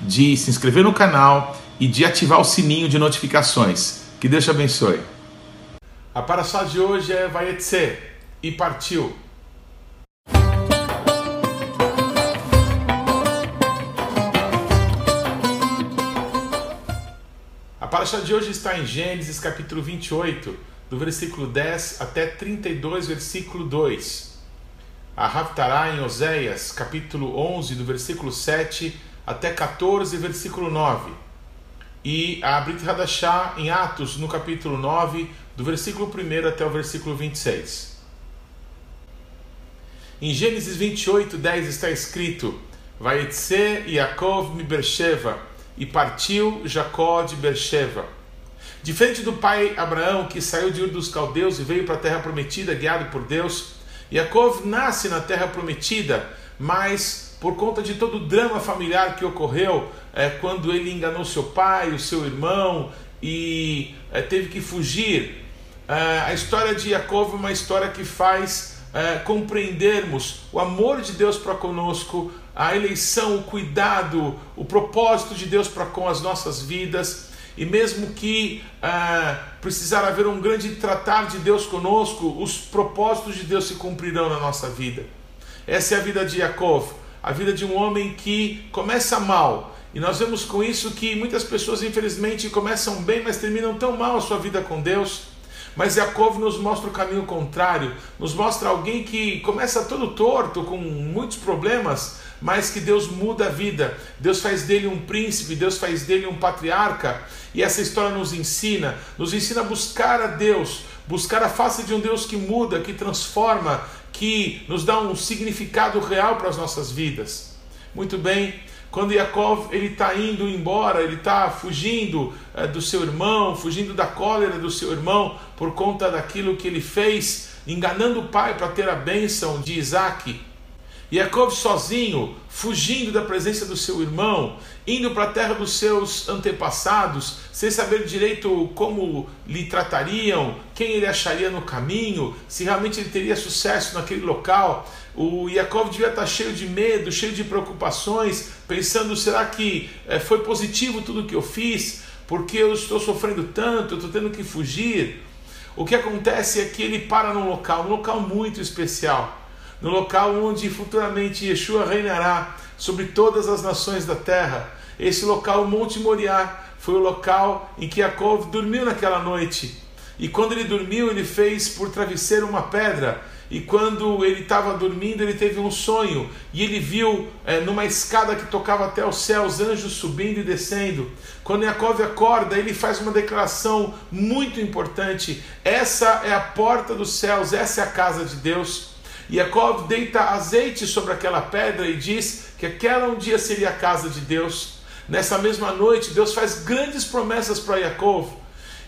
de se inscrever no canal e de ativar o sininho de notificações. Que Deus te abençoe. A paraxá de hoje é Vayetse e partiu. A paraxá de hoje está em Gênesis capítulo 28, do versículo 10 até 32, versículo 2 a Haftará em Oséias, capítulo 11, do versículo 7 até 14, versículo 9. E a Brit Hadashah em Atos, no capítulo 9, do versículo 1 até o versículo 26. Em Gênesis 28, 10 está escrito: Vaitse Yaakov mi Bersheva, e partiu Jacó de Bersheva. Diferente do pai Abraão, que saiu de Ur dos Caldeus e veio para a terra prometida, guiado por Deus, Yaakov nasce na terra prometida, mas por conta de todo o drama familiar que ocorreu é, quando ele enganou seu pai, o seu irmão e é, teve que fugir. É, a história de Yaakov é uma história que faz é, compreendermos o amor de Deus para conosco, a eleição, o cuidado, o propósito de Deus para com as nossas vidas e mesmo que ah, precisar haver um grande tratar de Deus conosco, os propósitos de Deus se cumprirão na nossa vida. Essa é a vida de Yaakov, a vida de um homem que começa mal. E nós vemos com isso que muitas pessoas, infelizmente, começam bem, mas terminam tão mal a sua vida com Deus. Mas Yaakov nos mostra o caminho contrário, nos mostra alguém que começa todo torto, com muitos problemas, mas que Deus muda a vida, Deus faz dele um príncipe, Deus faz dele um patriarca, e essa história nos ensina, nos ensina a buscar a Deus, buscar a face de um Deus que muda, que transforma, que nos dá um significado real para as nossas vidas. Muito bem, quando Yaakov ele está indo embora, ele está fugindo é, do seu irmão, fugindo da cólera do seu irmão por conta daquilo que ele fez, enganando o pai para ter a bênção de Isaac. Yaakov sozinho, fugindo da presença do seu irmão, indo para a terra dos seus antepassados, sem saber direito como lhe tratariam, quem ele acharia no caminho, se realmente ele teria sucesso naquele local. O Yaakov devia estar cheio de medo, cheio de preocupações, pensando: será que eh, foi positivo tudo que eu fiz? Porque eu estou sofrendo tanto, estou tendo que fugir. O que acontece é que ele para num local, um local muito especial no local onde futuramente Yeshua reinará sobre todas as nações da terra. Esse local, Monte Moriá, foi o local em que Jacob dormiu naquela noite. E quando ele dormiu, ele fez por travesseiro uma pedra. E quando ele estava dormindo, ele teve um sonho. E ele viu é, numa escada que tocava até os céus anjos subindo e descendo. Quando Jacob acorda, ele faz uma declaração muito importante: essa é a porta dos céus, essa é a casa de Deus. Yaakov deita azeite sobre aquela pedra e diz que aquela um dia seria a casa de Deus. Nessa mesma noite, Deus faz grandes promessas para Yaakov.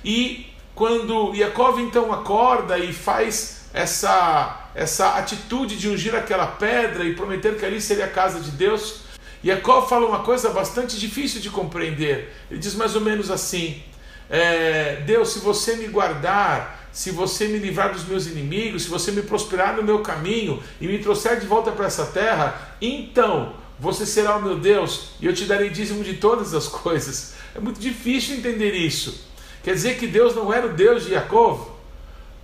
E quando Yaakov então acorda e faz essa, essa atitude de ungir aquela pedra e prometer que ali seria a casa de Deus, Yaakov fala uma coisa bastante difícil de compreender. Ele diz mais ou menos assim: é, Deus, se você me guardar se você me livrar dos meus inimigos, se você me prosperar no meu caminho e me trouxer de volta para essa terra, então você será o meu Deus e eu te darei dízimo de todas as coisas. É muito difícil entender isso. Quer dizer que Deus não era o Deus de Jacob?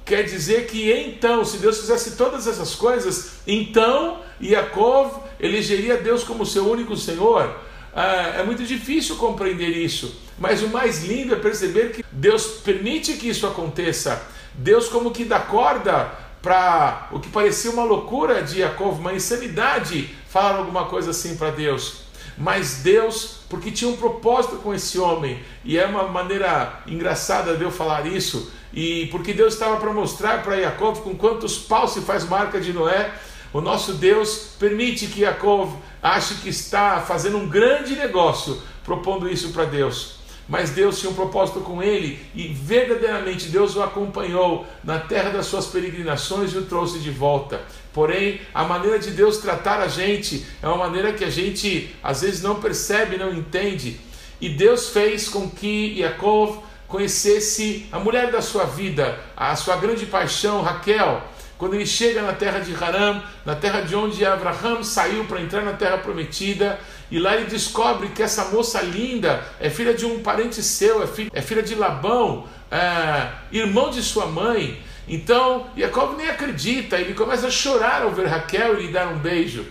Quer dizer que então, se Deus fizesse todas essas coisas, então Jacob elegeria Deus como seu único Senhor? É, é muito difícil compreender isso. Mas o mais lindo é perceber que Deus permite que isso aconteça Deus como que dá corda para o que parecia uma loucura de Jacob, uma insanidade, falar alguma coisa assim para Deus. Mas Deus, porque tinha um propósito com esse homem, e é uma maneira engraçada de eu falar isso, e porque Deus estava para mostrar para Jacob com quantos paus se faz marca de Noé, O nosso Deus permite que Jacob ache que está fazendo um grande negócio propondo isso para Deus. Mas Deus tinha um propósito com ele e verdadeiramente Deus o acompanhou na terra das suas peregrinações e o trouxe de volta. Porém, a maneira de Deus tratar a gente é uma maneira que a gente às vezes não percebe, não entende. E Deus fez com que Jacob conhecesse a mulher da sua vida, a sua grande paixão, Raquel. Quando ele chega na terra de Haram, na terra de onde Abraham saiu para entrar na terra prometida, e lá ele descobre que essa moça linda é filha de um parente seu, é filha, é filha de Labão, é, irmão de sua mãe. Então, Jacob nem acredita, ele começa a chorar ao ver Raquel e lhe dar um beijo.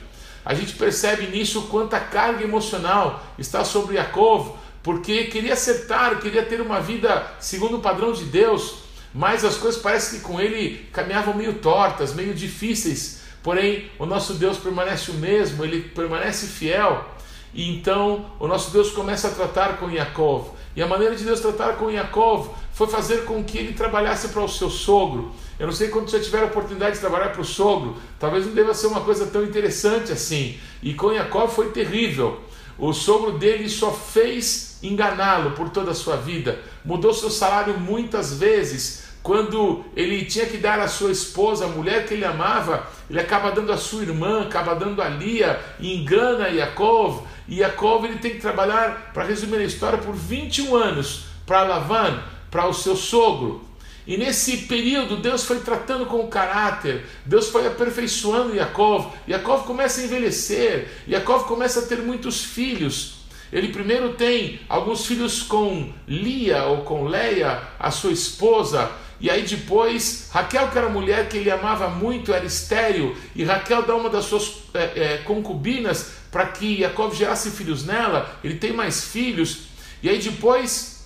A gente percebe nisso quanta carga emocional está sobre Jacob, porque queria acertar, queria ter uma vida segundo o padrão de Deus, mas as coisas parecem que com ele caminhavam meio tortas, meio difíceis. Porém, o nosso Deus permanece o mesmo, ele permanece fiel. E então o nosso Deus começa a tratar com Yaakov. E a maneira de Deus tratar com Yaakov foi fazer com que ele trabalhasse para o seu sogro. Eu não sei quando você tiver a oportunidade de trabalhar para o sogro, talvez não deva ser uma coisa tão interessante assim. E com Yaakov foi terrível. O sogro dele só fez enganá-lo por toda a sua vida. Mudou seu salário muitas vezes quando ele tinha que dar a sua esposa, a mulher que ele amava, ele acaba dando a sua irmã, acaba dando a Lia, engana Yaakov, e Yaakov ele tem que trabalhar, para resumir a história, por 21 anos para Lavan, para o seu sogro. E nesse período Deus foi tratando com o caráter, Deus foi aperfeiçoando Yaakov. Yaakov começa a envelhecer, Yaakov começa a ter muitos filhos. Ele primeiro tem alguns filhos com Lia ou com Leia, a sua esposa, e aí depois, Raquel, que era mulher que ele amava muito, era estéril, e Raquel dá uma das suas é, é, concubinas para que Jacob gerasse filhos nela, ele tem mais filhos, e aí depois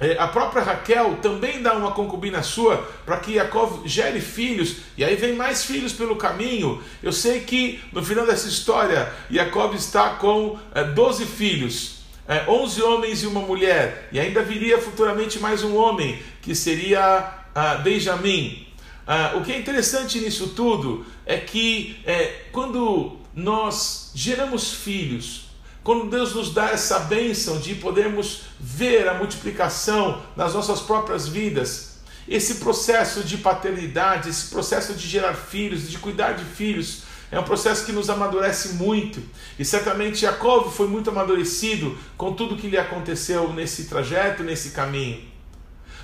é, a própria Raquel também dá uma concubina sua para que Jacob gere filhos, e aí vem mais filhos pelo caminho. Eu sei que no final dessa história, Jacob está com é, 12 filhos. É, 11 homens e uma mulher, e ainda viria futuramente mais um homem, que seria ah, Benjamim. Ah, o que é interessante nisso tudo é que é, quando nós geramos filhos, quando Deus nos dá essa bênção de podermos ver a multiplicação nas nossas próprias vidas, esse processo de paternidade, esse processo de gerar filhos, de cuidar de filhos, é um processo que nos amadurece muito. E certamente Jacob foi muito amadurecido com tudo que lhe aconteceu nesse trajeto, nesse caminho.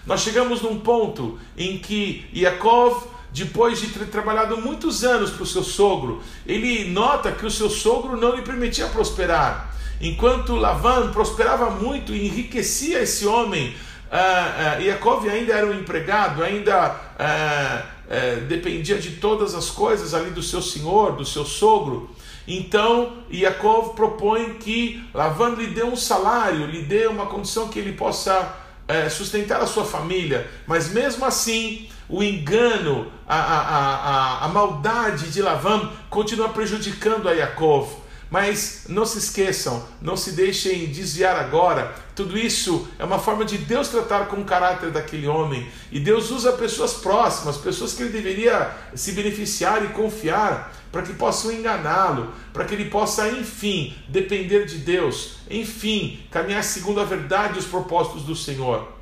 Nós chegamos num ponto em que Yaakov, depois de ter trabalhado muitos anos para o seu sogro, ele nota que o seu sogro não lhe permitia prosperar. Enquanto Lavan prosperava muito e enriquecia esse homem, uh, uh, Yaakov ainda era um empregado, ainda uh, dependia de todas as coisas ali do seu senhor, do seu sogro. Então, Yaakov propõe que Lavan lhe dê um salário, lhe dê uma condição que ele possa é, sustentar a sua família, mas mesmo assim o engano, a, a, a, a maldade de Lavam continua prejudicando a Yaakov. Mas não se esqueçam, não se deixem desviar agora. Tudo isso é uma forma de Deus tratar com o caráter daquele homem. E Deus usa pessoas próximas, pessoas que ele deveria se beneficiar e confiar para que possam enganá-lo, para que ele possa, enfim, depender de Deus, enfim, caminhar segundo a verdade e os propósitos do Senhor.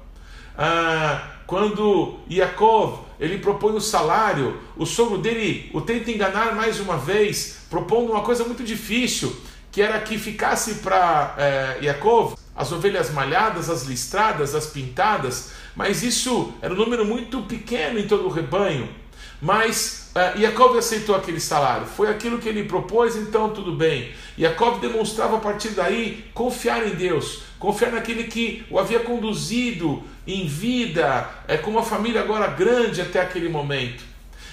Ah, quando Yaakov ele propõe o salário, o sogro dele o tenta enganar mais uma vez, propondo uma coisa muito difícil, que era que ficasse para é, Yaakov as ovelhas malhadas, as listradas, as pintadas, mas isso era um número muito pequeno em todo o rebanho. Mas uh, Jacob aceitou aquele salário, foi aquilo que ele propôs, então tudo bem. Jacob demonstrava a partir daí confiar em Deus, confiar naquele que o havia conduzido em vida, é, com uma família agora grande até aquele momento.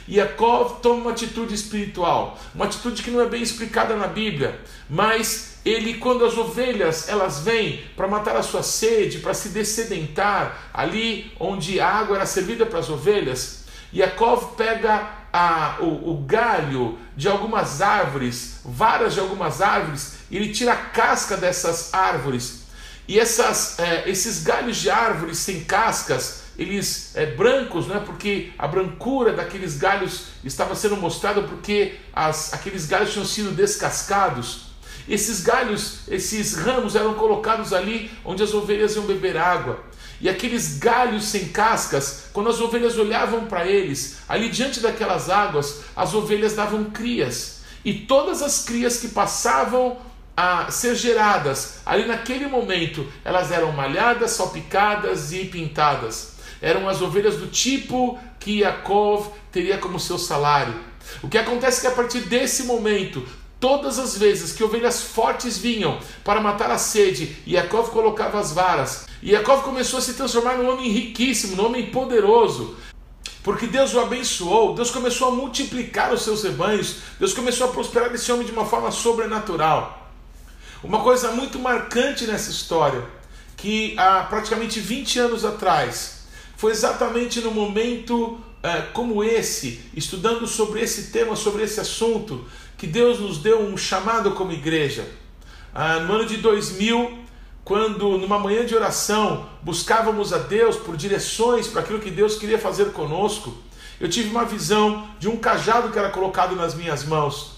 Jacob toma uma atitude espiritual, uma atitude que não é bem explicada na Bíblia, mas ele, quando as ovelhas elas vêm para matar a sua sede, para se dessedentar, ali onde a água era servida para as ovelhas, Yaakov pega a, o, o, galho de algumas árvores, varas de algumas árvores, e ele tira a casca dessas árvores. E essas, é, esses galhos de árvores sem cascas, eles é, brancos, né? porque a brancura daqueles galhos estava sendo mostrada porque as, aqueles galhos tinham sido descascados. Esses galhos, esses ramos eram colocados ali onde as ovelhas iam beber água. E aqueles galhos sem cascas, quando as ovelhas olhavam para eles, ali diante daquelas águas, as ovelhas davam crias. E todas as crias que passavam a ser geradas, ali naquele momento, elas eram malhadas, salpicadas e pintadas. Eram as ovelhas do tipo que Yaakov teria como seu salário. O que acontece é que a partir desse momento, Todas as vezes que ovelhas fortes vinham para matar a sede, Yaakov colocava as varas. Yaakov começou a se transformar num homem riquíssimo, num homem poderoso. Porque Deus o abençoou, Deus começou a multiplicar os seus rebanhos, Deus começou a prosperar esse homem de uma forma sobrenatural. Uma coisa muito marcante nessa história, que há praticamente 20 anos atrás, foi exatamente no momento é, como esse, estudando sobre esse tema, sobre esse assunto, que Deus nos deu um chamado como igreja. Ah, no ano de 2000, quando numa manhã de oração buscávamos a Deus por direções para aquilo que Deus queria fazer conosco, eu tive uma visão de um cajado que era colocado nas minhas mãos.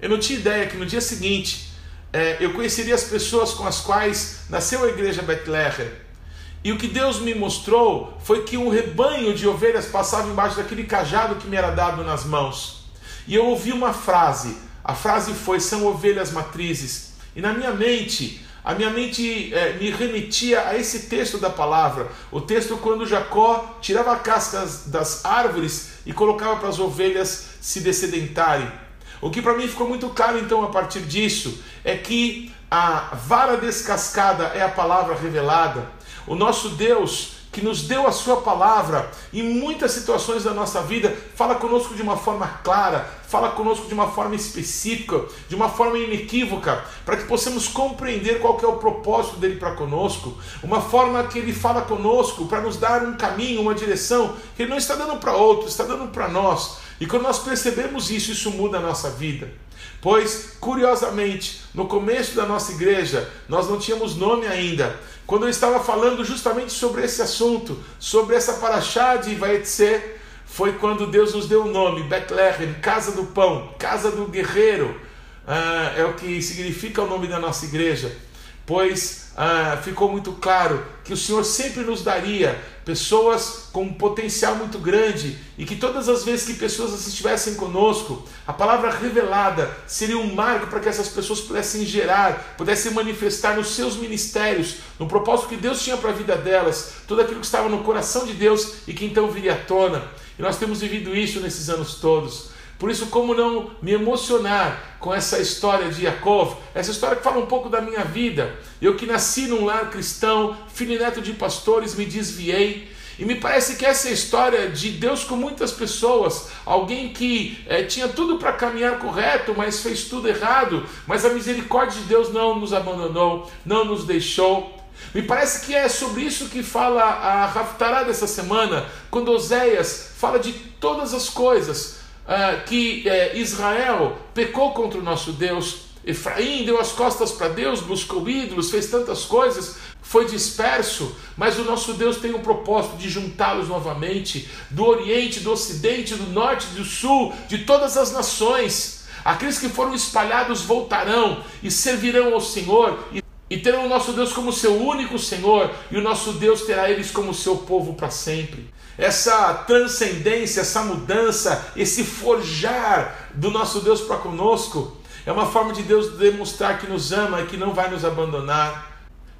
Eu não tinha ideia que no dia seguinte é, eu conheceria as pessoas com as quais nasceu a igreja Bethlehem. E o que Deus me mostrou foi que um rebanho de ovelhas passava embaixo daquele cajado que me era dado nas mãos. E eu ouvi uma frase. A frase foi: são ovelhas matrizes. E na minha mente, a minha mente é, me remetia a esse texto da palavra, o texto quando Jacó tirava cascas das árvores e colocava para as ovelhas se descedentarem. O que para mim ficou muito claro então a partir disso é que a vara descascada é a palavra revelada. O nosso Deus que nos deu a sua palavra em muitas situações da nossa vida, fala conosco de uma forma clara, fala conosco de uma forma específica, de uma forma inequívoca, para que possamos compreender qual é o propósito dele para conosco, uma forma que ele fala conosco para nos dar um caminho, uma direção que ele não está dando para outro, está dando para nós. E quando nós percebemos isso, isso muda a nossa vida. Pois, curiosamente, no começo da nossa igreja, nós não tínhamos nome ainda. Quando eu estava falando justamente sobre esse assunto, sobre essa paraxá de Vaetze, foi quando Deus nos deu o nome, Bethlehem, Casa do Pão, Casa do Guerreiro, ah, é o que significa o nome da nossa igreja. Pois ah, ficou muito claro que o Senhor sempre nos daria pessoas com um potencial muito grande e que todas as vezes que pessoas estivessem conosco, a palavra revelada seria um marco para que essas pessoas pudessem gerar, pudessem manifestar nos seus ministérios, no propósito que Deus tinha para a vida delas, tudo aquilo que estava no coração de Deus e que então viria à tona. E nós temos vivido isso nesses anos todos. Por isso, como não me emocionar com essa história de Yaakov, essa história que fala um pouco da minha vida. Eu que nasci num lar cristão, filho e neto de pastores, me desviei. E me parece que essa é história de Deus com muitas pessoas, alguém que é, tinha tudo para caminhar correto, mas fez tudo errado, mas a misericórdia de Deus não nos abandonou, não nos deixou. Me parece que é sobre isso que fala a Raftará dessa semana, quando Oséias fala de todas as coisas, ah, que eh, Israel pecou contra o nosso Deus. Efraim deu as costas para Deus, buscou ídolos, fez tantas coisas, foi disperso, mas o nosso Deus tem o propósito de juntá-los novamente, do Oriente, do Ocidente, do Norte, do Sul, de todas as nações. Aqueles que foram espalhados voltarão e servirão ao Senhor e, e terão o nosso Deus como seu único Senhor, e o nosso Deus terá eles como seu povo para sempre essa transcendência, essa mudança, esse forjar do nosso Deus para conosco, é uma forma de Deus demonstrar que nos ama e que não vai nos abandonar.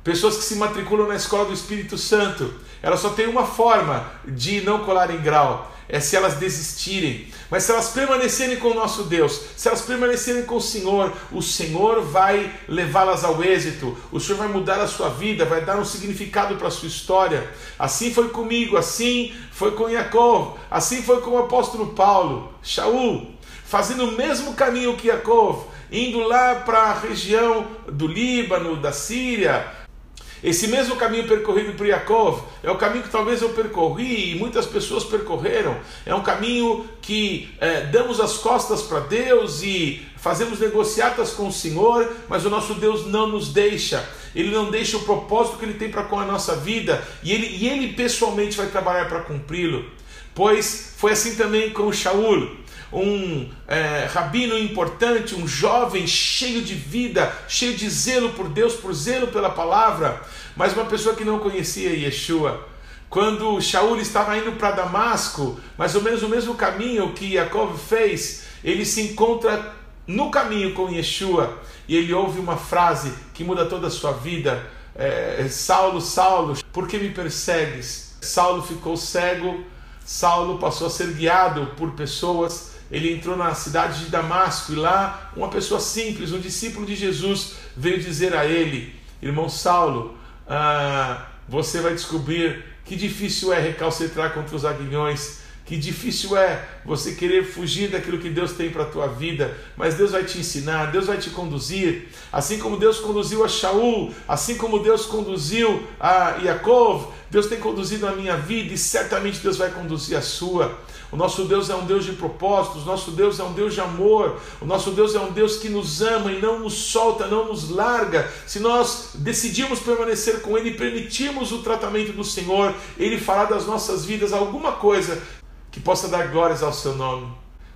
Pessoas que se matriculam na escola do Espírito Santo, elas só têm uma forma de não colar em grau, é se elas desistirem. Mas se elas permanecerem com o nosso Deus, se elas permanecerem com o Senhor, o Senhor vai levá-las ao êxito, o Senhor vai mudar a sua vida, vai dar um significado para a sua história. Assim foi comigo, assim foi com Jacob, assim foi com o apóstolo Paulo, Shaul, fazendo o mesmo caminho que Jacob, indo lá para a região do Líbano, da Síria, esse mesmo caminho percorrido por Yaakov é o caminho que talvez eu percorri e muitas pessoas percorreram. É um caminho que é, damos as costas para Deus e fazemos negociatas com o Senhor, mas o nosso Deus não nos deixa. ele não deixa o propósito que ele tem para com a nossa vida e ele, e ele pessoalmente vai trabalhar para cumpri-lo. Pois foi assim também com Shaul, um é, rabino importante, um jovem cheio de vida, cheio de zelo por Deus, por zelo pela palavra, mas uma pessoa que não conhecia Yeshua. Quando Shaul estava indo para Damasco, mais ou menos o mesmo caminho que Jacob fez, ele se encontra no caminho com Yeshua e ele ouve uma frase que muda toda a sua vida: é, Saulo, Saulo, por que me persegues? Saulo ficou cego, Saulo passou a ser guiado por pessoas. Ele entrou na cidade de Damasco e lá uma pessoa simples, um discípulo de Jesus, veio dizer a ele: Irmão Saulo, ah, você vai descobrir que difícil é recalcitrar contra os aguilhões. Que difícil é você querer fugir daquilo que Deus tem para a tua vida, mas Deus vai te ensinar, Deus vai te conduzir, assim como Deus conduziu a Shaul, assim como Deus conduziu a Yaakov, Deus tem conduzido a minha vida e certamente Deus vai conduzir a sua. O nosso Deus é um Deus de propósitos, o nosso Deus é um Deus de amor, o nosso Deus é um Deus que nos ama e não nos solta, não nos larga. Se nós decidimos permanecer com Ele e permitirmos o tratamento do Senhor, Ele fará das nossas vidas alguma coisa que possa dar glórias ao seu nome.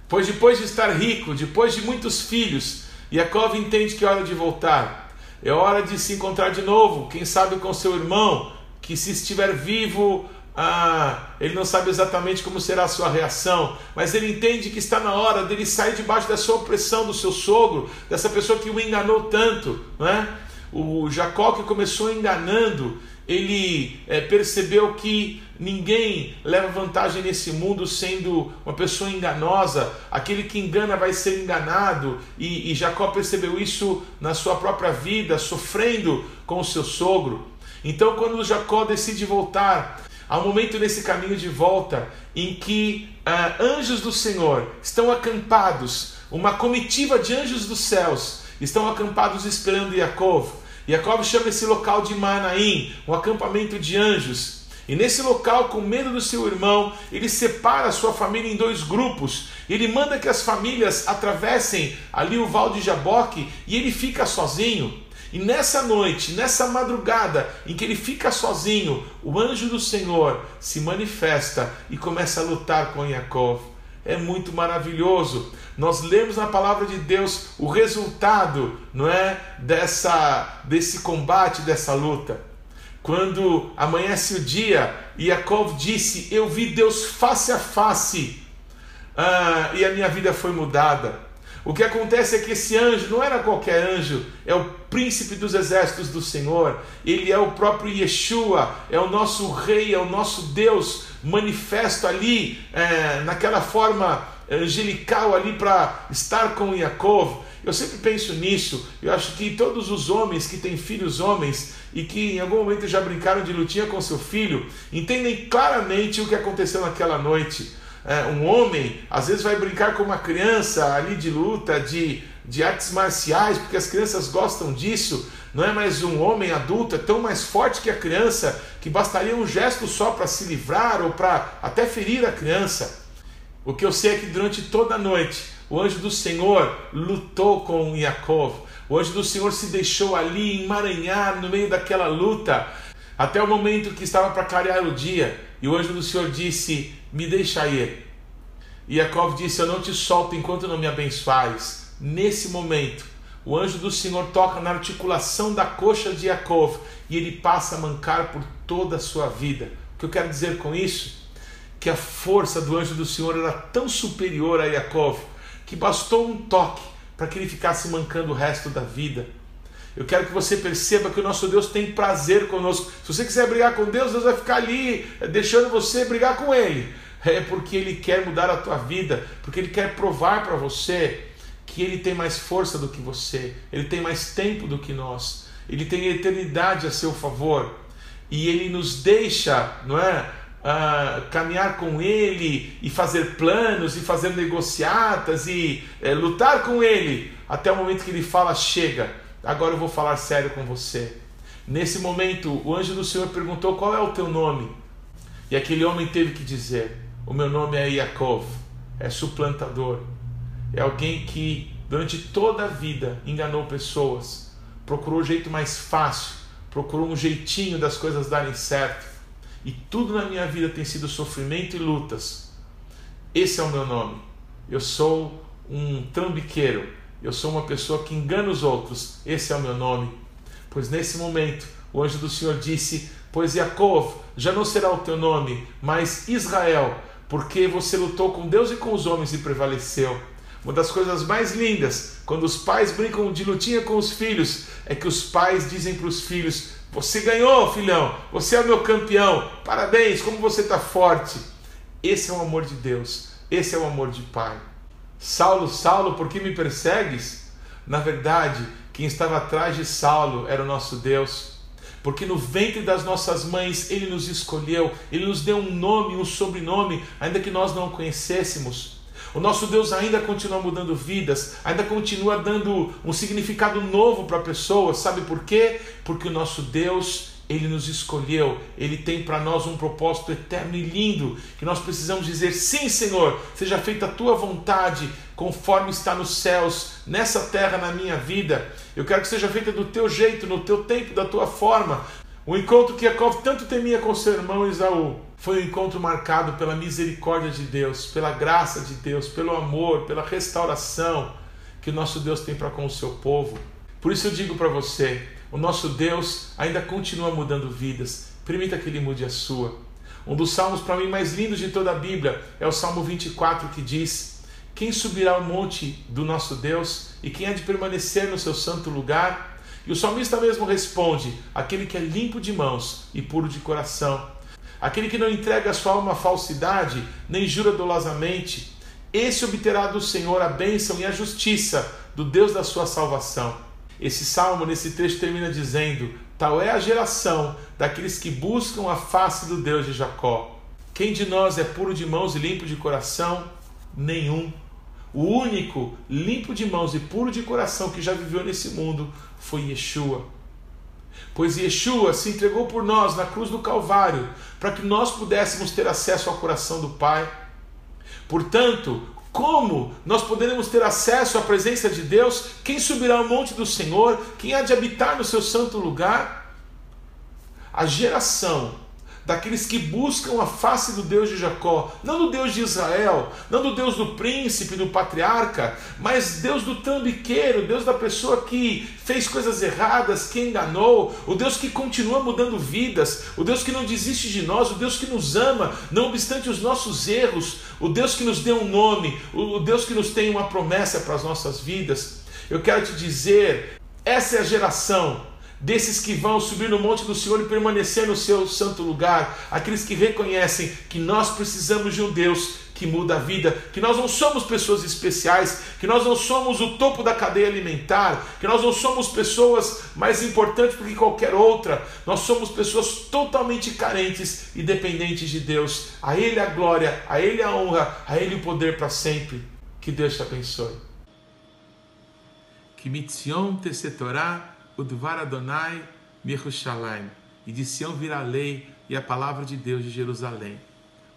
Pois depois de estar rico, depois de muitos filhos, Jacob entende que é hora de voltar. É hora de se encontrar de novo, quem sabe com seu irmão, que se estiver vivo ah, ele não sabe exatamente como será a sua reação, mas ele entende que está na hora dele sair debaixo dessa opressão do seu sogro, dessa pessoa que o enganou tanto. Não é? O Jacó que começou enganando, ele é, percebeu que ninguém leva vantagem nesse mundo sendo uma pessoa enganosa, aquele que engana vai ser enganado, e, e Jacó percebeu isso na sua própria vida, sofrendo com o seu sogro. Então, quando Jacó decide voltar Há um momento nesse caminho de volta em que ah, anjos do Senhor estão acampados, uma comitiva de anjos dos céus estão acampados esperando Yaakov. Yaakov chama esse local de Manaim, um acampamento de anjos. E nesse local, com medo do seu irmão, ele separa a sua família em dois grupos. Ele manda que as famílias atravessem ali o val de Jaboque e ele fica sozinho. E nessa noite, nessa madrugada em que ele fica sozinho, o anjo do Senhor se manifesta e começa a lutar com Yaakov. É muito maravilhoso. Nós lemos na palavra de Deus o resultado, não é, dessa desse combate, dessa luta. Quando amanhece o dia, Yaakov disse: Eu vi Deus face a face, ah, e a minha vida foi mudada. O que acontece é que esse anjo não era qualquer anjo, é o príncipe dos exércitos do Senhor, ele é o próprio Yeshua, é o nosso rei, é o nosso Deus manifesto ali, é, naquela forma angelical ali para estar com Yaakov. Eu sempre penso nisso, eu acho que todos os homens que têm filhos homens e que em algum momento já brincaram de lutinha com seu filho, entendem claramente o que aconteceu naquela noite um homem às vezes vai brincar com uma criança ali de luta, de, de artes marciais, porque as crianças gostam disso, não é mais um homem adulto, é tão mais forte que a criança que bastaria um gesto só para se livrar ou para até ferir a criança. O que eu sei é que durante toda a noite o anjo do Senhor lutou com Yaakov. O anjo do Senhor se deixou ali emaranhar no meio daquela luta, até o momento que estava para clarear o dia. E o anjo do Senhor disse: Me deixa ir. E Jacob disse: Eu não te solto enquanto não me abençoares. Nesse momento, o anjo do Senhor toca na articulação da coxa de Jacob e ele passa a mancar por toda a sua vida. O que eu quero dizer com isso? Que a força do anjo do Senhor era tão superior a Jacob que bastou um toque para que ele ficasse mancando o resto da vida. Eu quero que você perceba que o nosso Deus tem prazer conosco. Se você quiser brigar com Deus, Deus vai ficar ali eh, deixando você brigar com Ele. É porque Ele quer mudar a tua vida, porque Ele quer provar para você que Ele tem mais força do que você, Ele tem mais tempo do que nós, Ele tem eternidade a seu favor e Ele nos deixa, não é? Uh, caminhar com Ele e fazer planos e fazer negociatas e é, lutar com Ele até o momento que Ele fala chega Agora eu vou falar sério com você. Nesse momento, o anjo do Senhor perguntou: Qual é o teu nome? E aquele homem teve que dizer: O meu nome é Yaakov, é suplantador, é alguém que durante toda a vida enganou pessoas, procurou o jeito mais fácil procurou um jeitinho das coisas darem certo. E tudo na minha vida tem sido sofrimento e lutas. Esse é o meu nome. Eu sou um trambiqueiro. Eu sou uma pessoa que engana os outros. Esse é o meu nome. Pois nesse momento, o anjo do Senhor disse: Pois Yaakov já não será o teu nome, mas Israel, porque você lutou com Deus e com os homens e prevaleceu. Uma das coisas mais lindas, quando os pais brincam de lutinha com os filhos, é que os pais dizem para os filhos: Você ganhou, filhão, você é o meu campeão, parabéns, como você está forte. Esse é o amor de Deus, esse é o amor de pai. Saulo, Saulo, por que me persegues? Na verdade, quem estava atrás de Saulo era o nosso Deus porque no ventre das nossas mães Ele nos escolheu, Ele nos deu um nome, um sobrenome, ainda que nós não o conhecêssemos. O nosso Deus ainda continua mudando vidas, ainda continua dando um significado novo para pessoas. Sabe por quê? Porque o nosso Deus ele nos escolheu, Ele tem para nós um propósito eterno e lindo, que nós precisamos dizer: sim, Senhor, seja feita a tua vontade, conforme está nos céus, nessa terra, na minha vida. Eu quero que seja feita do teu jeito, no teu tempo, da tua forma. O encontro que Jacob tanto temia com seu irmão Isaú foi um encontro marcado pela misericórdia de Deus, pela graça de Deus, pelo amor, pela restauração que o nosso Deus tem para com o seu povo. Por isso eu digo para você, o nosso Deus ainda continua mudando vidas. Permita que Ele mude a sua. Um dos salmos para mim mais lindos de toda a Bíblia é o Salmo 24 que diz: Quem subirá ao monte do nosso Deus e quem há de permanecer no seu santo lugar? E o salmista mesmo responde: Aquele que é limpo de mãos e puro de coração, aquele que não entrega a sua alma à falsidade, nem jura dolosamente, esse obterá do Senhor a bênção e a justiça do Deus da sua salvação. Esse salmo, nesse trecho, termina dizendo: Tal é a geração daqueles que buscam a face do Deus de Jacó. Quem de nós é puro de mãos e limpo de coração? Nenhum. O único limpo de mãos e puro de coração que já viveu nesse mundo foi Yeshua. Pois Yeshua se entregou por nós na cruz do Calvário para que nós pudéssemos ter acesso ao coração do Pai. Portanto, como nós poderemos ter acesso à presença de Deus? Quem subirá ao monte do Senhor? Quem há de habitar no seu santo lugar? A geração daqueles que buscam a face do Deus de Jacó, não do Deus de Israel, não do Deus do príncipe, do patriarca, mas Deus do trambiqueiro, Deus da pessoa que fez coisas erradas, que enganou, o Deus que continua mudando vidas, o Deus que não desiste de nós, o Deus que nos ama, não obstante os nossos erros, o Deus que nos deu um nome, o Deus que nos tem uma promessa para as nossas vidas. Eu quero te dizer, essa é a geração desses que vão subir no monte do Senhor e permanecer no seu santo lugar, aqueles que reconhecem que nós precisamos de um Deus que muda a vida, que nós não somos pessoas especiais, que nós não somos o topo da cadeia alimentar, que nós não somos pessoas mais importantes do que qualquer outra, nós somos pessoas totalmente carentes e dependentes de Deus. A Ele a glória, a Ele a honra, a Ele o poder para sempre. Que Deus te abençoe. Que mitzion te setorá Udvar Adonai Mirushalayim. E de Sião virá a lei e a palavra de Deus de Jerusalém.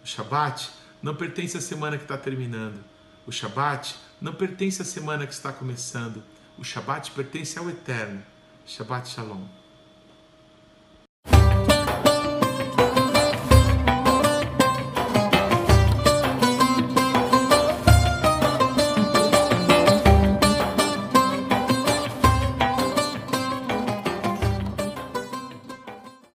O Shabat não pertence à semana que está terminando. O Shabat não pertence à semana que está começando. O Shabat pertence ao Eterno. Shabat Shalom.